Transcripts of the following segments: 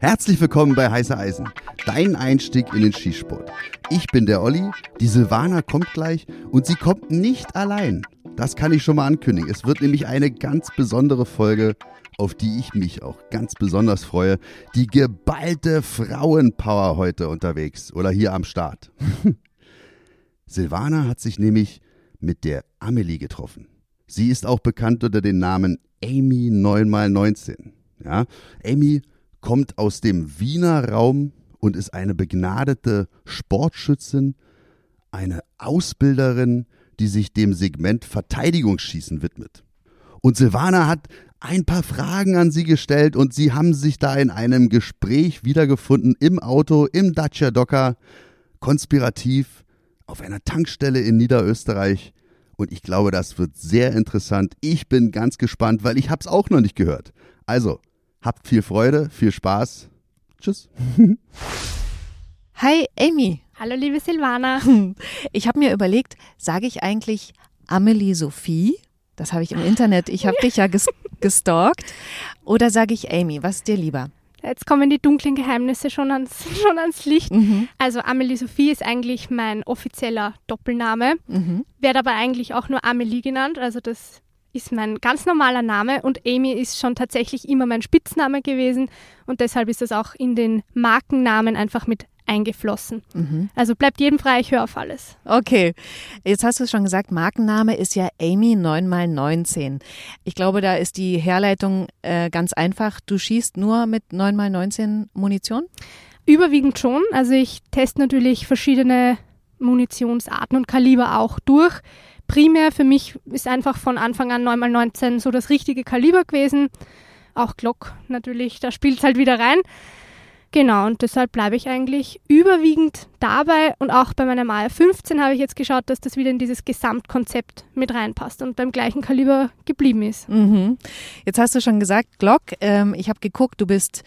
Herzlich willkommen bei Heiße Eisen, dein Einstieg in den Skisport. Ich bin der Olli, die Silvana kommt gleich und sie kommt nicht allein. Das kann ich schon mal ankündigen. Es wird nämlich eine ganz besondere Folge, auf die ich mich auch ganz besonders freue. Die geballte Frauenpower heute unterwegs oder hier am Start. Silvana hat sich nämlich mit der Amelie getroffen. Sie ist auch bekannt unter dem Namen Amy 9x19. Ja, Amy kommt aus dem Wiener Raum und ist eine begnadete Sportschützin, eine Ausbilderin, die sich dem Segment Verteidigungsschießen widmet. Und Silvana hat ein paar Fragen an sie gestellt und sie haben sich da in einem Gespräch wiedergefunden im Auto, im Dacia Docker, konspirativ, auf einer Tankstelle in Niederösterreich. Und ich glaube, das wird sehr interessant. Ich bin ganz gespannt, weil ich habe es auch noch nicht gehört. Also, Habt viel Freude, viel Spaß. Tschüss. Hi, Amy. Hallo, liebe Silvana. Ich habe mir überlegt, sage ich eigentlich Amelie Sophie? Das habe ich im Internet. Ich habe dich ja ges gestalkt. Oder sage ich Amy? Was ist dir lieber? Jetzt kommen die dunklen Geheimnisse schon ans, schon ans Licht. Mhm. Also Amelie Sophie ist eigentlich mein offizieller Doppelname. Mhm. Werde aber eigentlich auch nur Amelie genannt. Also das ist mein ganz normaler Name und Amy ist schon tatsächlich immer mein Spitzname gewesen und deshalb ist das auch in den Markennamen einfach mit eingeflossen. Mhm. Also bleibt jedem frei, ich höre auf alles. Okay, jetzt hast du es schon gesagt, Markenname ist ja Amy 9x19. Ich glaube, da ist die Herleitung äh, ganz einfach. Du schießt nur mit 9x19 Munition? Überwiegend schon. Also ich teste natürlich verschiedene Munitionsarten und Kaliber auch durch primär für mich ist einfach von Anfang an 9x19 so das richtige Kaliber gewesen. Auch Glock natürlich, da spielt es halt wieder rein. Genau, und deshalb bleibe ich eigentlich überwiegend dabei und auch bei meiner Maya 15 habe ich jetzt geschaut, dass das wieder in dieses Gesamtkonzept mit reinpasst und beim gleichen Kaliber geblieben ist. Mhm. Jetzt hast du schon gesagt, Glock, ähm, ich habe geguckt, du bist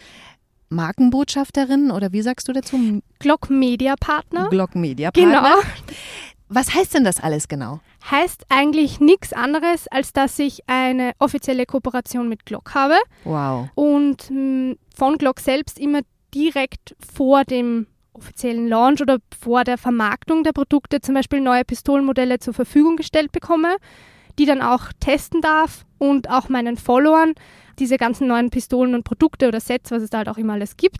Markenbotschafterin oder wie sagst du dazu? Glock Media Partner. Glock Media Partner. Genau. Was heißt denn das alles genau? Heißt eigentlich nichts anderes, als dass ich eine offizielle Kooperation mit Glock habe. Wow. Und hm, von Glock selbst immer direkt vor dem offiziellen Launch oder vor der Vermarktung der Produkte zum Beispiel neue Pistolenmodelle zur Verfügung gestellt bekomme, die dann auch testen darf und auch meinen Followern diese ganzen neuen Pistolen und Produkte oder Sets, was es da halt auch immer alles gibt,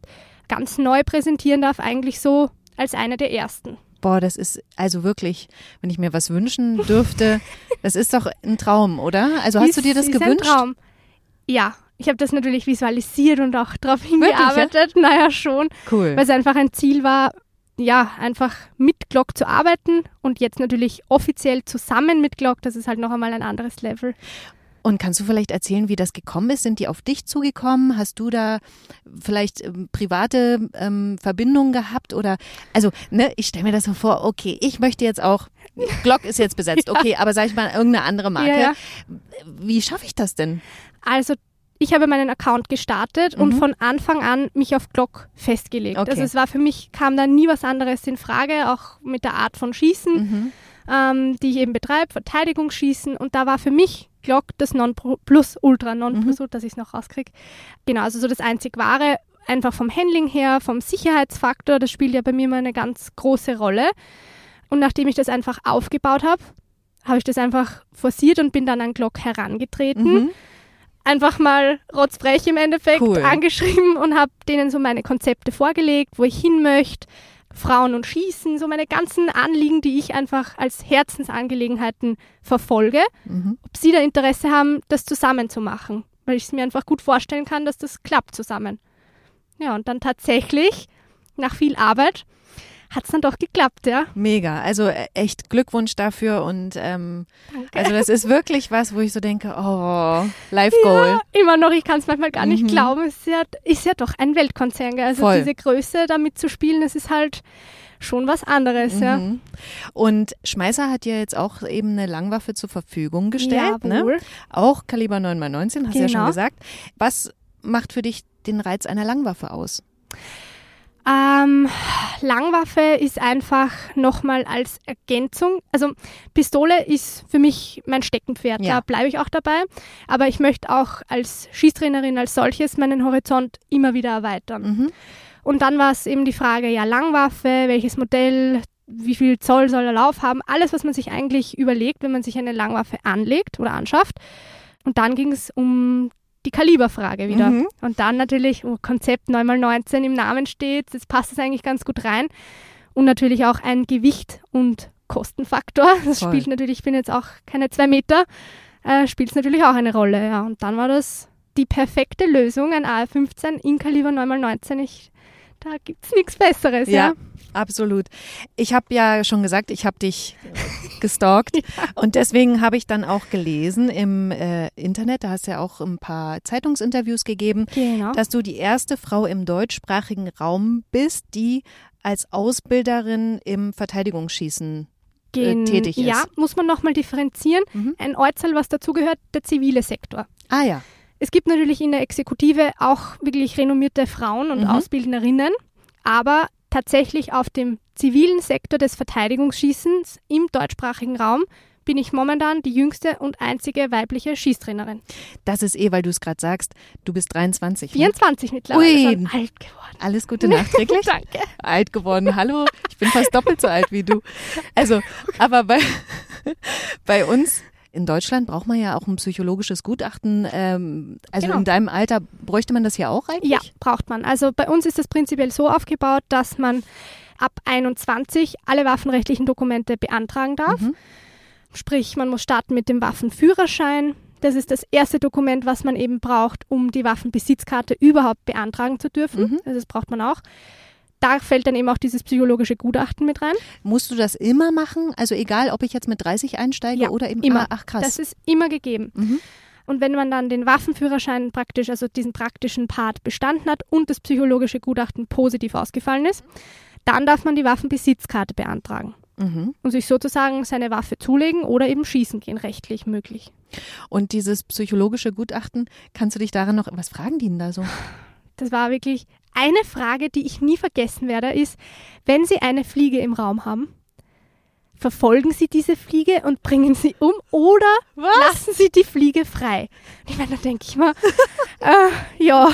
ganz neu präsentieren darf, eigentlich so als eine der ersten. Boah, das ist also wirklich, wenn ich mir was wünschen dürfte, das ist doch ein Traum, oder? Also hast ist, du dir das ist gewünscht? Ein Traum. Ja, ich habe das natürlich visualisiert und auch darauf hingearbeitet. Wirklich, ja? Naja, schon. Cool. Weil es einfach ein Ziel war, ja, einfach mit Glock zu arbeiten und jetzt natürlich offiziell zusammen mit Glock, das ist halt noch einmal ein anderes Level. Und kannst du vielleicht erzählen, wie das gekommen ist? Sind die auf dich zugekommen? Hast du da vielleicht ähm, private ähm, Verbindungen gehabt? Oder also, ne, ich stelle mir das so vor, okay, ich möchte jetzt auch, Glock ist jetzt besetzt, ja. okay, aber sag ich mal irgendeine andere Marke. Ja, ja. Wie schaffe ich das denn? Also ich habe meinen Account gestartet mhm. und von Anfang an mich auf Glock festgelegt. Okay. Also es war für mich, kam da nie was anderes in Frage, auch mit der Art von Schießen, mhm. ähm, die ich eben betreibe, Verteidigungsschießen. Und da war für mich Glock das Non-Plus Ultra, Non-Plus mhm. dass ich es noch rauskriege. Genau, also so das einzig wahre, einfach vom Handling her, vom Sicherheitsfaktor, das spielt ja bei mir immer eine ganz große Rolle. Und nachdem ich das einfach aufgebaut habe, habe ich das einfach forciert und bin dann an Glock herangetreten. Mhm. Einfach mal rotzbrech im Endeffekt cool. angeschrieben und habe denen so meine Konzepte vorgelegt, wo ich hin möchte, Frauen und Schießen, so meine ganzen Anliegen, die ich einfach als Herzensangelegenheiten verfolge, mhm. ob sie da Interesse haben, das zusammen zu machen, weil ich es mir einfach gut vorstellen kann, dass das klappt zusammen. Ja, und dann tatsächlich, nach viel Arbeit, hat es dann doch geklappt, ja. Mega. Also äh, echt Glückwunsch dafür und ähm, also das ist wirklich was, wo ich so denke, oh, Life Goal. Ja, immer noch, ich kann es manchmal gar nicht mhm. glauben. Es ist ja, ist ja doch ein Weltkonzern, gell? also Voll. diese Größe damit zu spielen, das ist halt schon was anderes, mhm. ja. Und Schmeißer hat ja jetzt auch eben eine Langwaffe zur Verfügung gestellt, ne? Auch Kaliber 9x19, hast du genau. ja schon genau. gesagt. Was macht für dich den Reiz einer Langwaffe aus? Ähm, Langwaffe ist einfach nochmal als Ergänzung. Also Pistole ist für mich mein Steckenpferd, ja. da bleibe ich auch dabei. Aber ich möchte auch als Schießtrainerin als solches meinen Horizont immer wieder erweitern. Mhm. Und dann war es eben die Frage, ja, Langwaffe, welches Modell, wie viel Zoll soll der Lauf haben, alles, was man sich eigentlich überlegt, wenn man sich eine Langwaffe anlegt oder anschafft. Und dann ging es um die Kaliberfrage wieder. Mhm. Und dann natürlich, oh, Konzept 9x19 im Namen steht, jetzt passt es eigentlich ganz gut rein. Und natürlich auch ein Gewicht und Kostenfaktor. Das Voll. spielt natürlich, ich bin jetzt auch keine zwei Meter, äh, spielt es natürlich auch eine Rolle. Ja. Und dann war das die perfekte Lösung, ein AR-15 in Kaliber 9x19. Ich da gibt es nichts Besseres, ja. ja. Absolut. Ich habe ja schon gesagt, ich habe dich gestalkt ja. und deswegen habe ich dann auch gelesen im äh, Internet, da hast du ja auch ein paar Zeitungsinterviews gegeben, genau. dass du die erste Frau im deutschsprachigen Raum bist, die als Ausbilderin im Verteidigungsschießen äh, tätig ist. Ja, muss man nochmal differenzieren. Mhm. Ein Ortsteil, was dazugehört, der zivile Sektor. Ah ja. Es gibt natürlich in der Exekutive auch wirklich renommierte Frauen und mhm. Ausbildnerinnen, aber tatsächlich auf dem zivilen Sektor des Verteidigungsschießens im deutschsprachigen Raum bin ich momentan die jüngste und einzige weibliche Schießtrainerin. Das ist eh, weil du es gerade sagst, du bist 23. 24 ne? mittlerweile, Ui. schon alt geworden. Alles Gute nachträglich. Danke. Alt geworden, hallo, ich bin fast doppelt so alt wie du. Also, aber bei, bei uns in Deutschland braucht man ja auch ein psychologisches Gutachten. Ähm, also genau. in deinem Alter bräuchte man das ja auch eigentlich? Ja, braucht man. Also bei uns ist das prinzipiell so aufgebaut, dass man ab 21 alle waffenrechtlichen Dokumente beantragen darf. Mhm. Sprich, man muss starten mit dem Waffenführerschein. Das ist das erste Dokument, was man eben braucht, um die Waffenbesitzkarte überhaupt beantragen zu dürfen. Mhm. Also das braucht man auch da fällt dann eben auch dieses psychologische Gutachten mit rein. Musst du das immer machen? Also egal, ob ich jetzt mit 30 einsteige ja, oder eben immer. Ah, ach krass. Das ist immer gegeben. Mhm. Und wenn man dann den Waffenführerschein praktisch, also diesen praktischen Part bestanden hat und das psychologische Gutachten positiv ausgefallen ist, dann darf man die Waffenbesitzkarte beantragen mhm. und sich sozusagen seine Waffe zulegen oder eben schießen gehen, rechtlich möglich. Und dieses psychologische Gutachten, kannst du dich daran noch, was fragen die denn da so? Das war wirklich eine Frage, die ich nie vergessen werde, ist, wenn Sie eine Fliege im Raum haben, verfolgen Sie diese Fliege und bringen sie um oder was? lassen Sie die Fliege frei? Ich meine, da denke ich mal, äh, ja,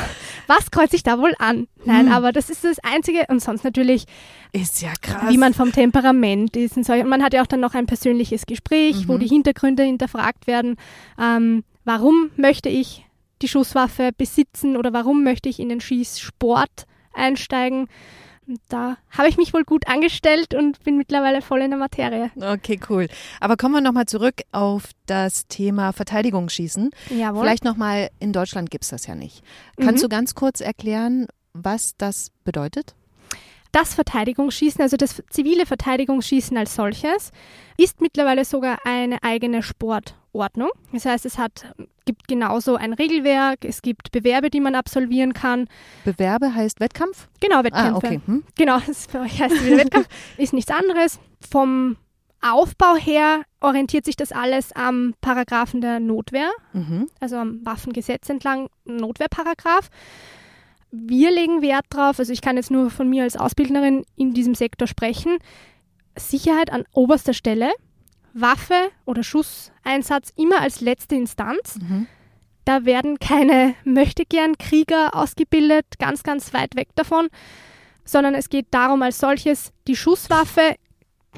was kreuzt sich da wohl an? Nein, hm. aber das ist das Einzige und sonst natürlich, ist ja krass. wie man vom Temperament ist und so. Und man hat ja auch dann noch ein persönliches Gespräch, mhm. wo die Hintergründe hinterfragt werden. Ähm, warum möchte ich die Schusswaffe besitzen oder warum möchte ich in den Schießsport einsteigen. Da habe ich mich wohl gut angestellt und bin mittlerweile voll in der Materie. Okay, cool. Aber kommen wir nochmal zurück auf das Thema Verteidigungsschießen. Jawohl. Vielleicht nochmal, in Deutschland gibt es das ja nicht. Kannst mhm. du ganz kurz erklären, was das bedeutet? Das Verteidigungsschießen, also das zivile Verteidigungsschießen als solches, ist mittlerweile sogar eine eigene Sportordnung. Das heißt, es hat, gibt genauso ein Regelwerk, es gibt Bewerbe, die man absolvieren kann. Bewerbe heißt Wettkampf? Genau, Wettkämpfe. Ah, okay. Hm. Genau, das für euch heißt wieder Wettkampf. ist nichts anderes. Vom Aufbau her orientiert sich das alles am Paragraphen der Notwehr, mhm. also am Waffengesetz entlang, Notwehrparagraph wir legen Wert drauf, also ich kann jetzt nur von mir als Ausbildnerin in diesem Sektor sprechen, Sicherheit an oberster Stelle, Waffe oder Schusseinsatz immer als letzte Instanz. Mhm. Da werden keine Möchtegern-Krieger ausgebildet, ganz, ganz weit weg davon, sondern es geht darum, als solches die Schusswaffe,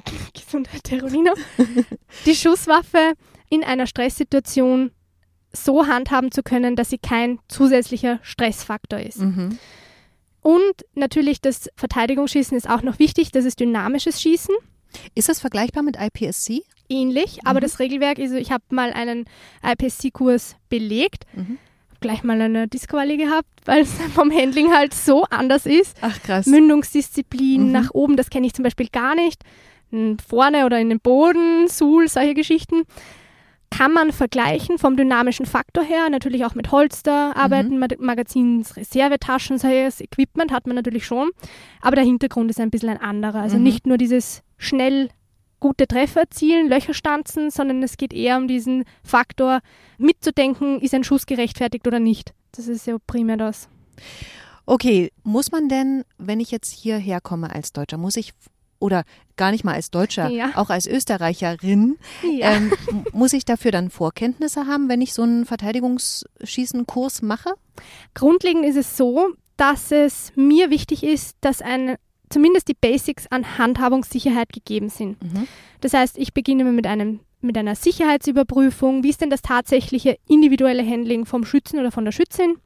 Gesundheit, Terolino, die Schusswaffe in einer Stresssituation so handhaben zu können, dass sie kein zusätzlicher Stressfaktor ist. Mhm. Und natürlich das Verteidigungsschießen ist auch noch wichtig, das ist dynamisches Schießen. Ist das vergleichbar mit IPSC? Ähnlich, mhm. aber das Regelwerk, also ich habe mal einen IPSC-Kurs belegt, mhm. gleich mal eine Disquali gehabt, weil es vom Handling halt so anders ist. Ach krass. Mündungsdisziplin mhm. nach oben, das kenne ich zum Beispiel gar nicht. Vorne oder in den Boden, Suhl, solche Geschichten kann man vergleichen vom dynamischen Faktor her, natürlich auch mit Holster arbeiten, mhm. Magazins, Reservetaschen, solches Equipment hat man natürlich schon, aber der Hintergrund ist ein bisschen ein anderer. Also mhm. nicht nur dieses schnell gute Treffer erzielen, Löcher stanzen, sondern es geht eher um diesen Faktor mitzudenken, ist ein Schuss gerechtfertigt oder nicht. Das ist ja primär das. Okay, muss man denn, wenn ich jetzt hierher komme als Deutscher, muss ich oder gar nicht mal als Deutscher, ja. auch als Österreicherin, ja. ähm, muss ich dafür dann Vorkenntnisse haben, wenn ich so einen Verteidigungsschießenkurs mache? Grundlegend ist es so, dass es mir wichtig ist, dass ein, zumindest die Basics an Handhabungssicherheit gegeben sind. Mhm. Das heißt, ich beginne mit einem mit einer Sicherheitsüberprüfung, wie ist denn das tatsächliche individuelle Handling vom Schützen oder von der Schützin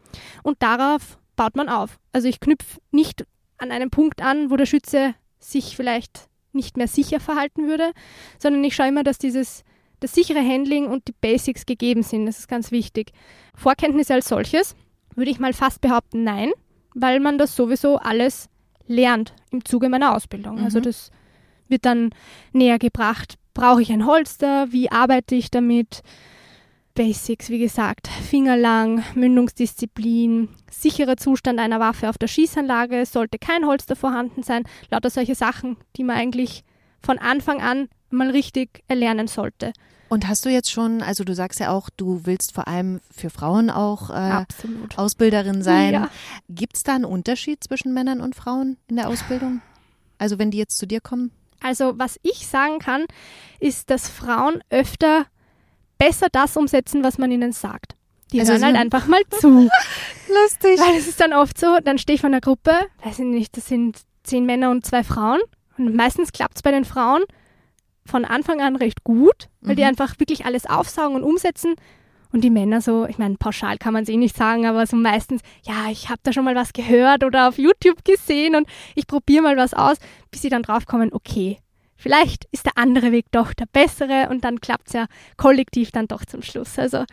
und darauf baut man auf. Also ich knüpfe nicht an einem Punkt an, wo der Schütze sich vielleicht nicht mehr sicher verhalten würde, sondern ich schaue immer, dass dieses das sichere Handling und die Basics gegeben sind. Das ist ganz wichtig. Vorkenntnisse als solches würde ich mal fast behaupten, nein, weil man das sowieso alles lernt im Zuge meiner Ausbildung. Also mhm. Also das wird dann näher gebracht. Brauche ich ein Holster? Wie arbeite ich damit? Basics, wie gesagt, Fingerlang, Mündungsdisziplin, sicherer Zustand einer Waffe auf der Schießanlage, sollte kein Holster vorhanden sein, lauter solche Sachen, die man eigentlich von Anfang an mal richtig erlernen sollte. Und hast du jetzt schon, also du sagst ja auch, du willst vor allem für Frauen auch äh, Ausbilderin sein. Ja. Gibt es da einen Unterschied zwischen Männern und Frauen in der Ausbildung? Also wenn die jetzt zu dir kommen? Also was ich sagen kann, ist, dass Frauen öfter besser das umsetzen, was man ihnen sagt. Die also hören halt einfach mal zu. Lustig. Weil es ist dann oft so, dann stehe ich vor einer Gruppe, weiß ich nicht, das sind zehn Männer und zwei Frauen. Und meistens klappt es bei den Frauen von Anfang an recht gut, weil mhm. die einfach wirklich alles aufsaugen und umsetzen. Und die Männer so, ich meine, pauschal kann man es eh nicht sagen, aber so meistens, ja, ich habe da schon mal was gehört oder auf YouTube gesehen und ich probiere mal was aus, bis sie dann draufkommen, okay, vielleicht ist der andere Weg doch der bessere und dann klappt es ja kollektiv dann doch zum Schluss. Also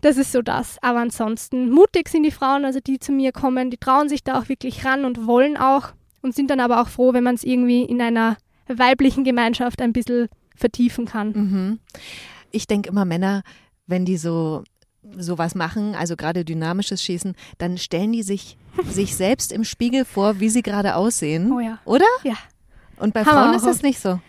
das ist so das. Aber ansonsten mutig sind die Frauen, also die zu mir kommen, die trauen sich da auch wirklich ran und wollen auch und sind dann aber auch froh, wenn man es irgendwie in einer weiblichen Gemeinschaft ein bisschen vertiefen kann. Mhm. Ich denke immer, Männer, wenn die so sowas machen, also gerade dynamisches Schießen, dann stellen die sich sich selbst im Spiegel vor, wie sie gerade aussehen. Oh ja. Oder? Ja. Und bei Frauen ist das nicht so.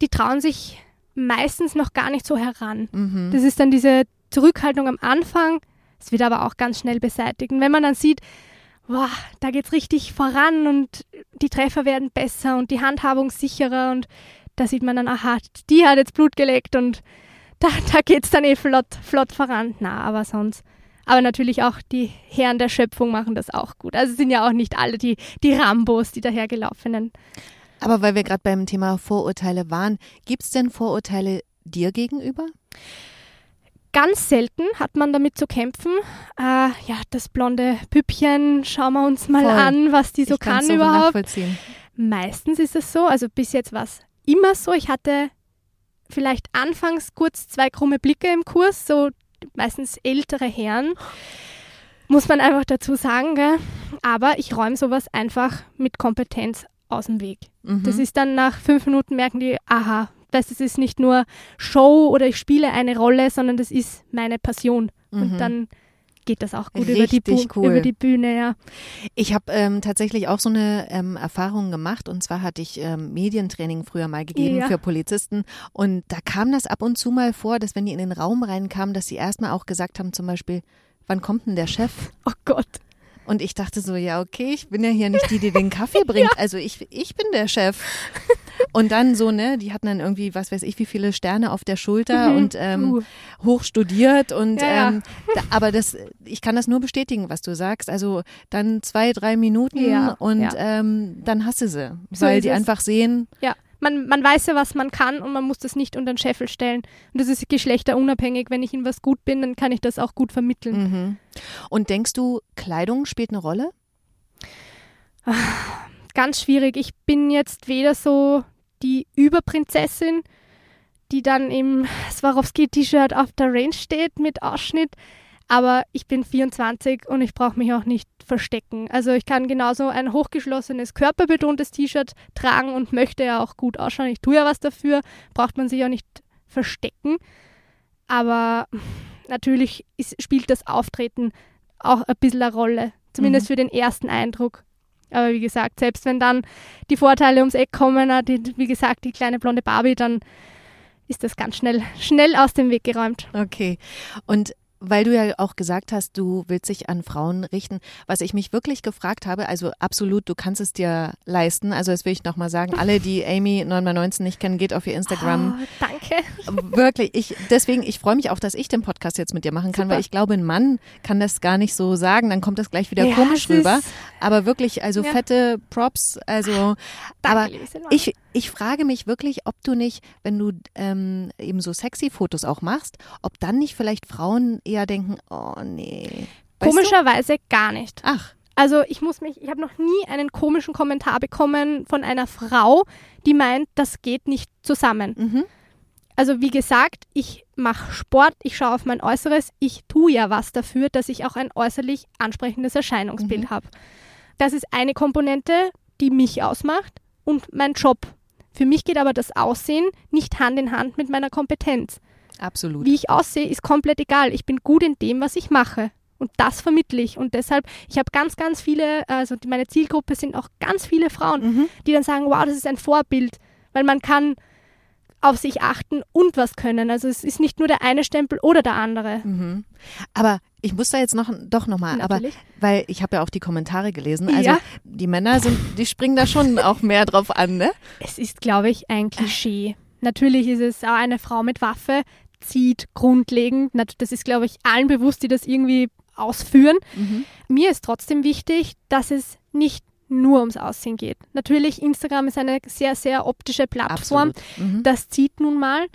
Die trauen sich meistens noch gar nicht so heran. Mhm. Das ist dann diese Zurückhaltung am Anfang. Es wird aber auch ganz schnell beseitigt. Und wenn man dann sieht, boah, da es richtig voran und die Treffer werden besser und die Handhabung sicherer und da sieht man dann, aha, die hat jetzt Blut geleckt und da, da es dann eh flott, flott voran. Na, aber sonst aber natürlich auch die Herren der Schöpfung machen das auch gut. Also es sind ja auch nicht alle die, die Rambos, die dahergelaufenen. Aber weil wir gerade beim Thema Vorurteile waren, gibt es denn Vorurteile dir gegenüber? Ganz selten hat man damit zu kämpfen. Äh, ja, das blonde Püppchen, schauen wir uns mal Voll. an, was die so ich kann überhaupt. Meistens ist es so, also bis jetzt war es immer so. Ich hatte vielleicht anfangs kurz zwei krumme Blicke im Kurs, so meistens ältere Herren. Muss man einfach dazu sagen, gell? aber ich räume sowas einfach mit Kompetenz aus dem Weg. Mhm. Das ist dann nach fünf Minuten merken die, aha, das ist nicht nur Show oder ich spiele eine Rolle, sondern das ist meine Passion. Mhm. Und dann geht das auch gut über die, cool. über die, Bühne, ja. Ich habe ähm, tatsächlich auch so eine ähm, Erfahrung gemacht und zwar hatte ich ähm, Medientraining früher mal gegeben ja. für Polizisten und da kam das ab und zu mal vor, dass wenn die in den Raum reinkamen, dass sie erstmal auch gesagt haben, zum Beispiel, wann kommt denn der Chef? Oh Gott. Und ich dachte so, ja, okay, ich bin ja hier nicht die, die den Kaffee bringt. Ja. Also ich, ich bin der Chef. Und dann so, ne, die hatten dann irgendwie, was weiß ich, wie viele Sterne auf der Schulter mhm. und ähm, uh. hoch studiert und ja, ähm, da, aber das, ich kann das nur bestätigen, was du sagst. Also dann zwei, drei Minuten ja, und ähm, dann hast du sie, so weil die es. einfach sehen, ja man, man weiß ja, was man kann und man muss das nicht unter den Scheffel stellen. Und das ist geschlechterunabhängig. Wenn ich in was gut bin, dann kann ich das auch gut vermitteln. Mhm. Und denkst du, Kleidung spielt eine Rolle? Ganz schwierig. Ich bin jetzt weder so die Überprinzessin, die dann im Swarovski-T-Shirt auf der Range steht mit Ausschnitt, aber ich bin 24 und ich brauche mich auch nicht verstecken. Also ich kann genauso ein hochgeschlossenes, körperbetontes T-Shirt tragen und möchte ja auch gut ausschauen. Ich tue ja was dafür, braucht man sich auch nicht verstecken. Aber natürlich ist, spielt das Auftreten auch ein bisschen eine Rolle, zumindest mhm. für den ersten Eindruck. Aber wie gesagt, selbst wenn dann die Vorteile ums Eck kommen, die, wie gesagt, die kleine blonde Barbie, dann ist das ganz schnell, schnell aus dem Weg geräumt. Okay. Und weil du ja auch gesagt hast, du willst dich an Frauen richten. Was ich mich wirklich gefragt habe, also absolut, du kannst es dir leisten. Also das will ich nochmal sagen. Alle, die Amy 9x19 nicht kennen, geht auf ihr Instagram. Oh, danke. Wirklich. Ich, deswegen, ich freue mich auch, dass ich den Podcast jetzt mit dir machen kann, Super. weil ich glaube, ein Mann kann das gar nicht so sagen. Dann kommt das gleich wieder ja, komisch rüber. Aber wirklich, also ja. fette Props. Also, Danke, aber ich, ich frage mich wirklich, ob du nicht, wenn du ähm, eben so sexy Fotos auch machst, ob dann nicht vielleicht Frauen eher denken, oh nee. Weißt Komischerweise du? gar nicht. Ach. Also ich muss mich, ich habe noch nie einen komischen Kommentar bekommen von einer Frau, die meint, das geht nicht zusammen. Mhm. Also wie gesagt, ich mache Sport, ich schaue auf mein Äußeres, ich tue ja was dafür, dass ich auch ein äußerlich ansprechendes Erscheinungsbild mhm. habe. Das ist eine Komponente, die mich ausmacht und mein Job. Für mich geht aber das Aussehen nicht Hand in Hand mit meiner Kompetenz. Absolut. Wie ich aussehe, ist komplett egal. Ich bin gut in dem, was ich mache. Und das vermittle ich. Und deshalb, ich habe ganz, ganz viele, also meine Zielgruppe sind auch ganz viele Frauen, mhm. die dann sagen, wow, das ist ein Vorbild. Weil man kann auf sich achten und was können. Also es ist nicht nur der eine Stempel oder der andere. Mhm. Aber ich muss da jetzt noch doch nochmal, aber weil ich habe ja auch die Kommentare gelesen. Also ja. die Männer sind, die springen da schon auch mehr drauf an, ne? Es ist, glaube ich, ein Klischee. Natürlich ist es auch eine Frau mit Waffe, zieht grundlegend. Das ist, glaube ich, allen bewusst, die das irgendwie ausführen. Mhm. Mir ist trotzdem wichtig, dass es nicht nur ums Aussehen geht. Natürlich, Instagram ist eine sehr, sehr optische Plattform. Mhm. Das zieht nun mal.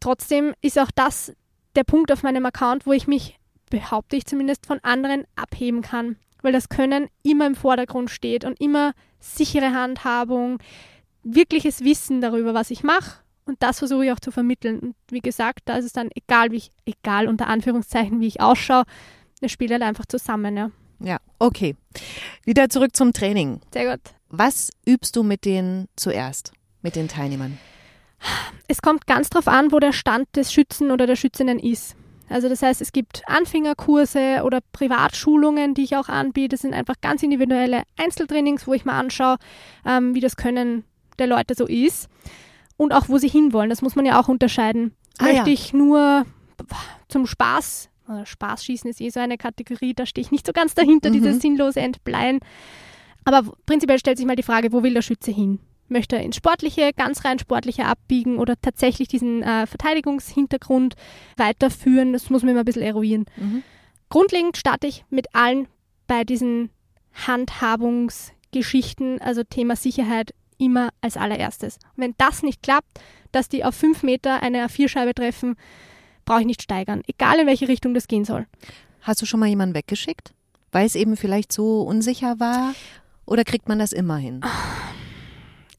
Trotzdem ist auch das der Punkt auf meinem Account, wo ich mich, behaupte ich zumindest, von anderen abheben kann. Weil das Können immer im Vordergrund steht und immer sichere Handhabung, wirkliches Wissen darüber, was ich mache. Und das versuche ich auch zu vermitteln. Und wie gesagt, da ist es dann egal, wie ich, egal unter Anführungszeichen, wie ich ausschaue. Es spielt halt einfach zusammen, ja. Ja, okay. Wieder zurück zum Training. Sehr gut. Was übst du mit denen zuerst, mit den Teilnehmern? Es kommt ganz drauf an, wo der Stand des Schützen oder der Schützinnen ist. Also das heißt, es gibt Anfängerkurse oder Privatschulungen, die ich auch anbiete. Das sind einfach ganz individuelle Einzeltrainings, wo ich mal anschaue, ähm, wie das Können der Leute so ist und auch wo sie hinwollen. Das muss man ja auch unterscheiden. Ah, Möchte ja. ich nur zum Spaß oder Spaßschießen ist eh so eine Kategorie, da stehe ich nicht so ganz dahinter, mhm. dieses sinnlose Entbleihen. Aber prinzipiell stellt sich mal die Frage, wo will der Schütze hin? Möchte er ins Sportliche, ganz rein Sportliche abbiegen oder tatsächlich diesen äh, Verteidigungshintergrund weiterführen? Das muss man immer ein bisschen eruieren. Mhm. Grundlegend starte ich mit allen bei diesen Handhabungsgeschichten, also Thema Sicherheit, immer als allererstes. Und wenn das nicht klappt, dass die auf fünf Meter eine A4-Scheibe treffen, brauche ich nicht steigern, egal in welche Richtung das gehen soll. Hast du schon mal jemanden weggeschickt, weil es eben vielleicht so unsicher war? Oder kriegt man das immer hin?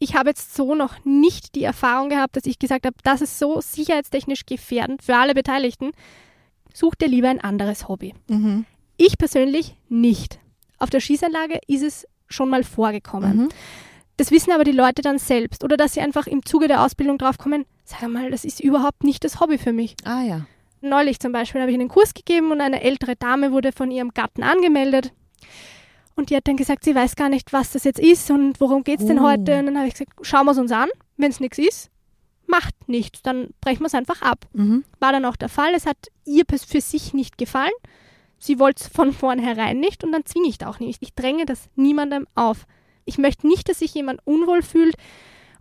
Ich habe jetzt so noch nicht die Erfahrung gehabt, dass ich gesagt habe, das ist so sicherheitstechnisch gefährdend für alle Beteiligten. Such dir lieber ein anderes Hobby. Mhm. Ich persönlich nicht. Auf der Schießanlage ist es schon mal vorgekommen. Mhm. Das wissen aber die Leute dann selbst oder dass sie einfach im Zuge der Ausbildung draufkommen, sag mal, das ist überhaupt nicht das Hobby für mich. Ah ja. Neulich zum Beispiel habe ich einen Kurs gegeben und eine ältere Dame wurde von ihrem Gatten angemeldet. Und die hat dann gesagt, sie weiß gar nicht, was das jetzt ist und worum geht es denn oh. heute. Und dann habe ich gesagt, schauen wir es uns an. Wenn es nichts ist, macht nichts. Dann brechen wir es einfach ab. Mhm. War dann auch der Fall. Es hat ihr für sich nicht gefallen. Sie wollte es von vornherein nicht und dann zwinge ich da auch nicht. Ich dränge das niemandem auf. Ich möchte nicht, dass sich jemand unwohl fühlt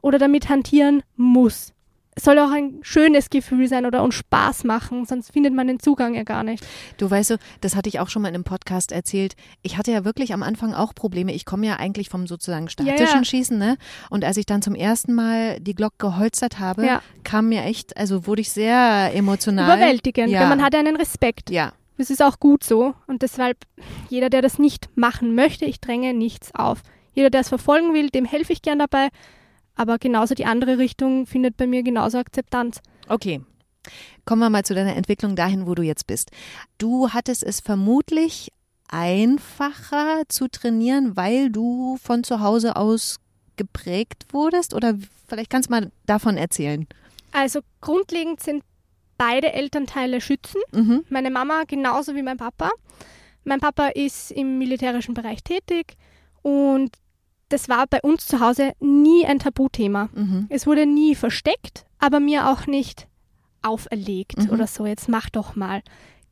oder damit hantieren muss. Es soll auch ein schönes Gefühl sein oder uns Spaß machen, sonst findet man den Zugang ja gar nicht. Du weißt, das hatte ich auch schon mal in einem Podcast erzählt. Ich hatte ja wirklich am Anfang auch Probleme. Ich komme ja eigentlich vom sozusagen statischen ja, ja. Schießen, ne? Und als ich dann zum ersten Mal die Glock geholzert habe, ja. kam mir echt, also wurde ich sehr emotional. Überwältigend, ja. man hat einen Respekt. Ja. Das ist auch gut so. Und deshalb, jeder, der das nicht machen möchte, ich dränge nichts auf. Jeder, der es verfolgen will, dem helfe ich gern dabei. Aber genauso die andere Richtung findet bei mir genauso Akzeptanz. Okay. Kommen wir mal zu deiner Entwicklung dahin, wo du jetzt bist. Du hattest es vermutlich einfacher zu trainieren, weil du von zu Hause aus geprägt wurdest? Oder vielleicht kannst du mal davon erzählen. Also grundlegend sind beide Elternteile Schützen. Mhm. Meine Mama genauso wie mein Papa. Mein Papa ist im militärischen Bereich tätig und das war bei uns zu Hause nie ein Tabuthema. Mhm. Es wurde nie versteckt, aber mir auch nicht auferlegt mhm. oder so, jetzt mach doch mal.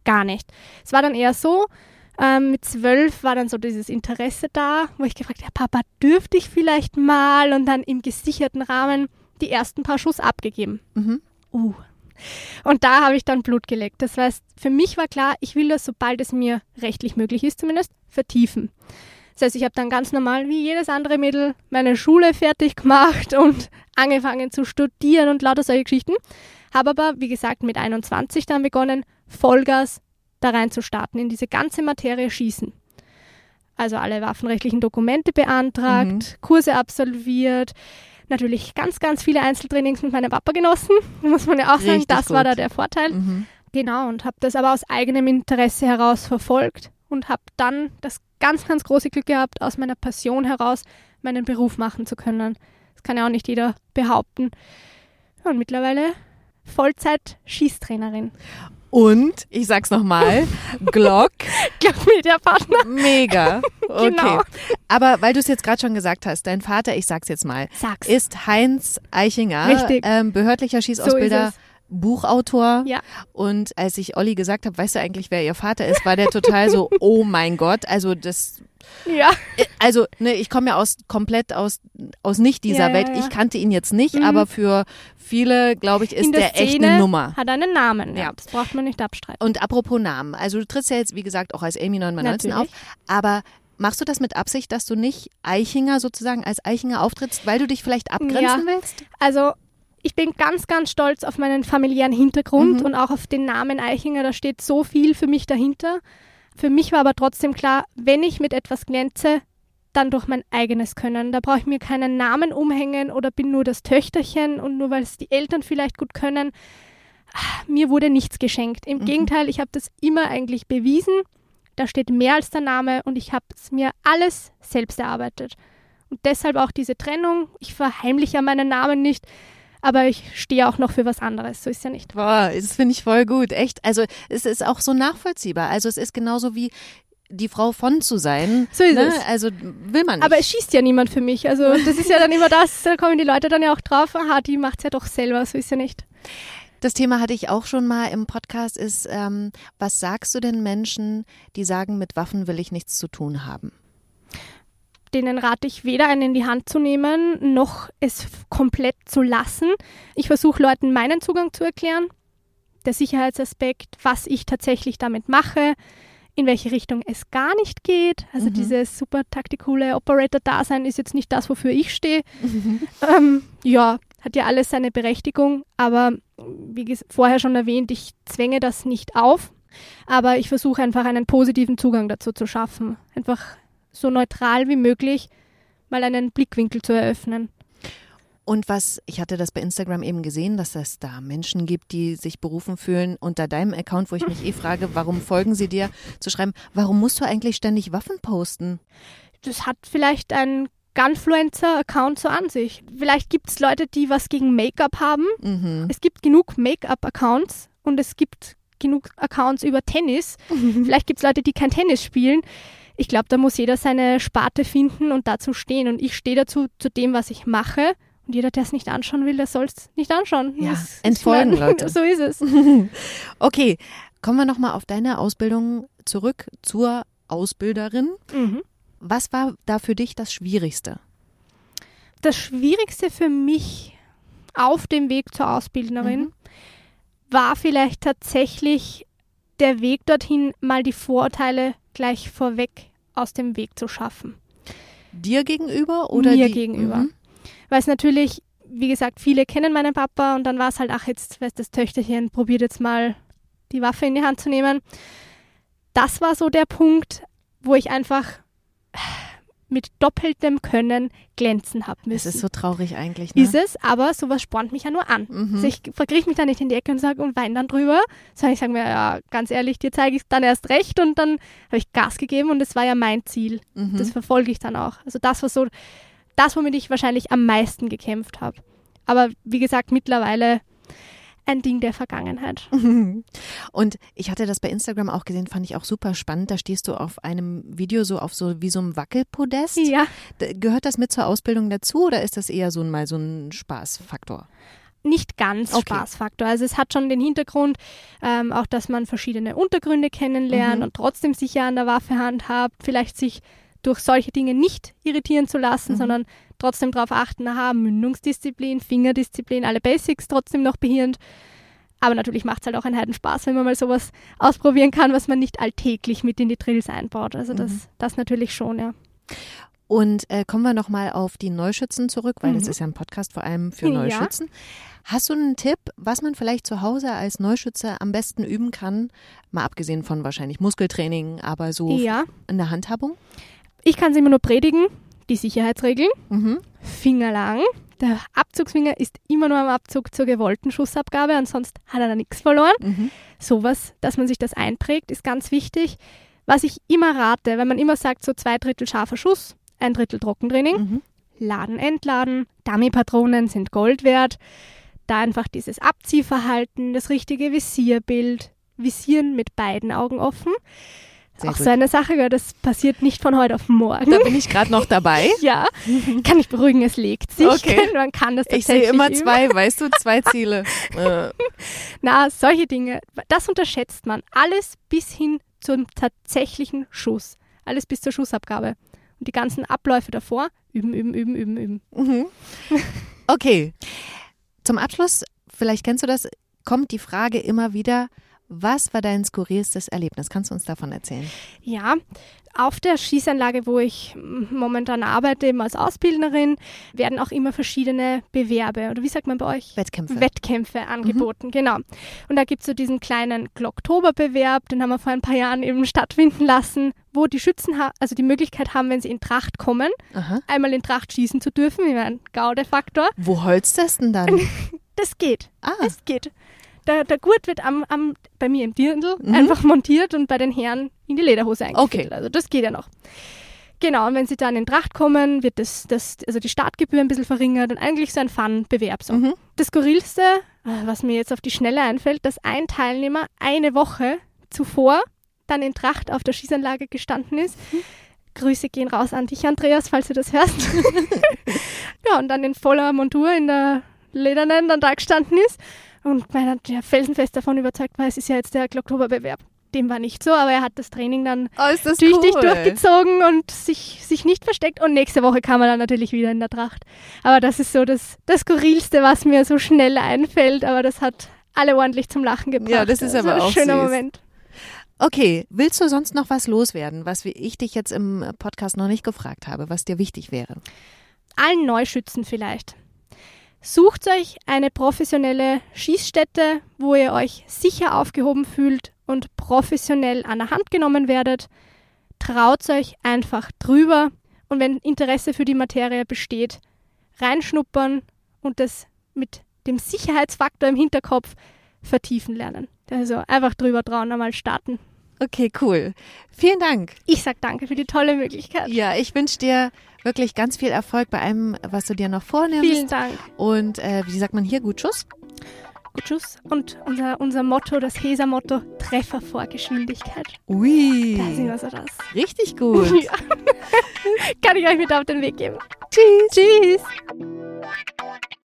gar nicht. Es war dann eher so, ähm, mit zwölf war dann so dieses Interesse da, wo ich gefragt habe, Papa, dürfte ich vielleicht mal? Und dann im gesicherten Rahmen die ersten paar Schuss abgegeben. Mhm. Uh. Und da habe ich dann Blut geleckt. Das heißt, für mich war klar, ich will das, sobald es mir rechtlich möglich ist zumindest, vertiefen. Das heißt, ich habe dann ganz normal, wie jedes andere Mädel, meine Schule fertig gemacht und angefangen zu studieren und lauter solche Geschichten. Habe aber, wie gesagt, mit 21 dann begonnen, Vollgas da rein zu starten, in diese ganze Materie Schießen. Also alle waffenrechtlichen Dokumente beantragt, mhm. Kurse absolviert, natürlich ganz, ganz viele Einzeltrainings mit meinem Papa genossen, muss man ja auch Richtig sagen, das gut. war da der Vorteil. Mhm. Genau, und habe das aber aus eigenem Interesse heraus verfolgt und habe dann das ganz, ganz große Glück gehabt, aus meiner Passion heraus meinen Beruf machen zu können. Das kann ja auch nicht jeder behaupten. Und mittlerweile Vollzeit-Schießtrainerin. Und, ich sag's nochmal, Glock. Glock Media Partner. Mega. Okay. Genau. Aber weil du es jetzt gerade schon gesagt hast, dein Vater, ich sag's jetzt mal, Sag's. ist Heinz Eichinger, Richtig. Ähm, behördlicher Schießausbilder. So Buchautor. Ja. Und als ich Olli gesagt habe, weißt du eigentlich, wer ihr Vater ist, war der total so, oh mein Gott, also das ja. Äh, also, ne, ich komme ja aus komplett aus, aus nicht dieser ja, Welt. Ja, ja. Ich kannte ihn jetzt nicht, Mhm. aber für viele, glaube ich, ist In der der echt eine Nummer. Hat einen Namen, ja. Das braucht man nicht abstreiten. Und apropos Namen, also du trittst ja jetzt, wie gesagt, auch als Amy 919 auf, aber machst du das mit Absicht, dass du nicht Eichinger sozusagen als Eichinger auftrittst, weil du dich vielleicht abgrenzen willst? Also ich bin ganz, ganz stolz auf meinen familiären Hintergrund Mhm. und auch auf den Namen Eichinger. Da steht so viel für mich dahinter. Für mich war aber trotzdem klar, wenn ich mit etwas glänze, dann durch mein eigenes Können. Da brauche ich mir keinen Namen umhängen oder bin nur das Töchterchen und nur weil es die Eltern vielleicht gut können. Ah, Mir wurde nichts geschenkt. Im Mhm. Gegenteil, ich habe das immer eigentlich bewiesen. Da steht mehr als der Name und ich habe es mir alles selbst erarbeitet. Und deshalb auch diese Trennung. Ich verheimliche ja meinen Namen nicht, aber ich stehe auch noch für was anderes. So ist ja nicht. Boah, das finde ich voll gut, echt. Also es ist auch so nachvollziehbar. Also es ist genauso wie die Frau von zu sein. So ist ne? es. Also will man nicht. Aber es schießt ja niemand für mich. Also das ist ja dann immer das, da kommen die Leute dann ja auch drauf, aha, die macht es ja doch selber, so ist ja nicht. Das Thema hatte ich auch schon mal im Podcast, ist, ähm, was sagst du den Menschen, die sagen, mit Waffen will ich nichts zu tun haben? Denen rate ich weder einen in die Hand zu nehmen, noch es komplett zu lassen. Ich versuche Leuten meinen Zugang zu erklären, der Sicherheitsaspekt, was ich tatsächlich damit mache, in welche Richtung es gar nicht geht. Also Mhm. dieses super taktikule Operator-Dasein ist jetzt nicht das, wofür ich stehe. Ähm, ja, hat ja alles seine Berechtigung, aber wie vorher schon erwähnt, ich zwänge das nicht auf, aber ich versuche einfach einen positiven Zugang dazu zu schaffen. Einfach so neutral wie möglich mal einen Blickwinkel zu eröffnen. Und was, ich hatte das bei Instagram eben gesehen, dass es da Menschen gibt, die sich berufen fühlen, unter deinem Account, wo ich mich eh frage, warum folgen sie dir, zu schreiben, warum musst du eigentlich ständig Waffen posten? Das hat vielleicht ein Gunfluencer-Account so an sich. Vielleicht gibt es Leute, die was gegen Make-up haben. Mhm. Es gibt genug Make-up-Accounts und es gibt genug Accounts über Tennis. Vielleicht gibt es Leute, die kein Tennis spielen. Ich glaube, da muss jeder seine Sparte finden und dazu stehen. Und ich stehe dazu, zu dem, was ich mache. Und jeder, der es nicht anschauen will, der soll es nicht anschauen. Ja, Das entfolgen, Leute. So ist es. Okay, kommen wir nochmal auf deine Ausbildung zurück zur Ausbilderin. Mhm. Was war da für dich das Schwierigste? Das Schwierigste für mich auf dem Weg zur Ausbildnerin Mhm. war vielleicht tatsächlich der Weg dorthin, mal die Vorurteile gleich vorweg aus dem Weg zu schaffen. Dir gegenüber oder Mir die, gegenüber. Mhm. Weil es natürlich, wie gesagt, viele kennen meinen Papa und dann war es halt, ach, jetzt weiß das Töchterchen, probiert jetzt mal die Waffe in die Hand zu nehmen. Das war so der Punkt, wo ich einfach mit doppeltem Können glänzen habe Es müssen. ist so traurig eigentlich. Ne? Ist es, aber sowas spornt mich ja nur an. Mhm. Also ich verkriech mich da nicht in die Ecke und sage und weine dann drüber, sondern ich sage mir, ja, ganz ehrlich, dir zeige ich dann erst recht und dann habe ich Gas gegeben und das war ja mein Ziel. Mhm. Das verfolge ich dann auch. Also das war so das, womit ich wahrscheinlich am meisten gekämpft habe. Aber wie gesagt, mittlerweile ein Ding der Vergangenheit. Und ich hatte das bei Instagram auch gesehen, fand ich auch super spannend. Da stehst du auf einem Video so auf so wie so einem Wackelpodest. Ja, Gehört das mit zur Ausbildung dazu oder ist das eher so ein, mal so ein Spaßfaktor? nicht ganz okay. Spaßfaktor. Also es hat schon den Hintergrund, ähm, auch dass man verschiedene Untergründe kennenlernt mhm. und trotzdem sicher an der Waffe handhabt, vielleicht sich durch solche Dinge nicht irritieren zu lassen, mhm. sondern trotzdem darauf achten, aha, Mündungsdisziplin, Fingerdisziplin, alle Basics trotzdem noch behirnt. Aber natürlich macht es halt auch einen Heiden Spaß, wenn man mal sowas ausprobieren kann, was man nicht alltäglich mit in die Drills einbaut. Also das, mhm. das natürlich schon, ja. Und äh, kommen wir nochmal auf die Neuschützen zurück, weil mhm. das ist ja ein Podcast vor allem für Neuschützen. Ja. Hast du einen Tipp, was man vielleicht zu Hause als Neuschütze am besten üben kann? Mal abgesehen von wahrscheinlich Muskeltraining, aber so ja. in der Handhabung? Ich kann es immer nur predigen. Die Sicherheitsregeln. Mhm. Finger lang. Der Abzugsfinger ist immer nur am Abzug zur gewollten Schussabgabe, ansonsten hat er da nichts verloren. Mhm. Sowas, dass man sich das einprägt, ist ganz wichtig. Was ich immer rate, wenn man immer sagt, so zwei Drittel scharfer Schuss, ein Drittel Trockentraining. Mhm. Laden, entladen. Dummy-Patronen sind Gold wert. Da einfach dieses Abziehverhalten, das richtige Visierbild, Visieren mit beiden Augen offen. Sehr auch gut. so eine Sache, das passiert nicht von heute auf morgen. Da bin ich gerade noch dabei. ja, kann ich beruhigen, es legt sich. Okay. Man kann das Ich sehe immer zwei, weißt du, zwei Ziele. Na, solche Dinge, das unterschätzt man. Alles bis hin zum tatsächlichen Schuss. Alles bis zur Schussabgabe. Und die ganzen Abläufe davor, üben, üben, üben, üben, üben. Mhm. Okay. Zum Abschluss, vielleicht kennst du das, kommt die Frage immer wieder, was war dein skurrilstes Erlebnis? Kannst du uns davon erzählen? Ja, auf der Schießanlage, wo ich momentan arbeite, eben als Ausbildnerin, werden auch immer verschiedene Bewerbe oder wie sagt man bei euch? Wettkämpfe. Wettkämpfe angeboten, mhm. genau. Und da gibt es so diesen kleinen Glocktober-Bewerb, den haben wir vor ein paar Jahren eben stattfinden lassen, wo die Schützen also die Möglichkeit haben, wenn sie in Tracht kommen, Aha. einmal in Tracht schießen zu dürfen, wie ein Gaude-Faktor. Wo holst du das denn dann? das geht. Ah. Es geht der, der Gurt wird am, am, bei mir im Dirndl mhm. einfach montiert und bei den Herren in die Lederhose eingefittet. Okay. Also das geht ja noch. Genau, und wenn sie dann in Tracht kommen, wird das, das, also die Startgebühr ein bisschen verringert und eigentlich so ein Fun-Bewerb. So. Mhm. Das Skurrilste, äh, was mir jetzt auf die Schnelle einfällt, dass ein Teilnehmer eine Woche zuvor dann in Tracht auf der Schießanlage gestanden ist. Mhm. Grüße gehen raus an dich, Andreas, falls du das hörst. ja, und dann in voller Montur in der Ledernen dann da gestanden ist und meiner ja, felsenfest davon überzeugt war, es ist ja jetzt der Oktoberbewerb. Dem war nicht so, aber er hat das Training dann oh, tüchtig cool. durchgezogen und sich, sich nicht versteckt. Und nächste Woche kam er dann natürlich wieder in der Tracht. Aber das ist so das, das Skurrilste, was mir so schnell einfällt. Aber das hat alle ordentlich zum Lachen gebracht. Ja, das ist also aber auch ein schöner süß. Moment. Okay, willst du sonst noch was loswerden, was ich dich jetzt im Podcast noch nicht gefragt habe, was dir wichtig wäre? Allen Neuschützen vielleicht. Sucht euch eine professionelle Schießstätte, wo ihr euch sicher aufgehoben fühlt und professionell an der Hand genommen werdet. Traut euch einfach drüber und wenn Interesse für die Materie besteht, reinschnuppern und das mit dem Sicherheitsfaktor im Hinterkopf vertiefen lernen. Also einfach drüber trauen, einmal starten. Okay, cool. Vielen Dank. Ich sag danke für die tolle Möglichkeit. Ja, ich wünsche dir wirklich ganz viel Erfolg bei allem, was du dir noch vornimmst. Vielen Dank. Und äh, wie sagt man hier, gut Schuss? Gut Schuss. Und unser, unser Motto, das Hesa-Motto, Treffer vor Geschwindigkeit. Ui. Da sind wir so das. Richtig gut. ja. Kann ich euch mit auf den Weg geben. Tschüss. Tschüss.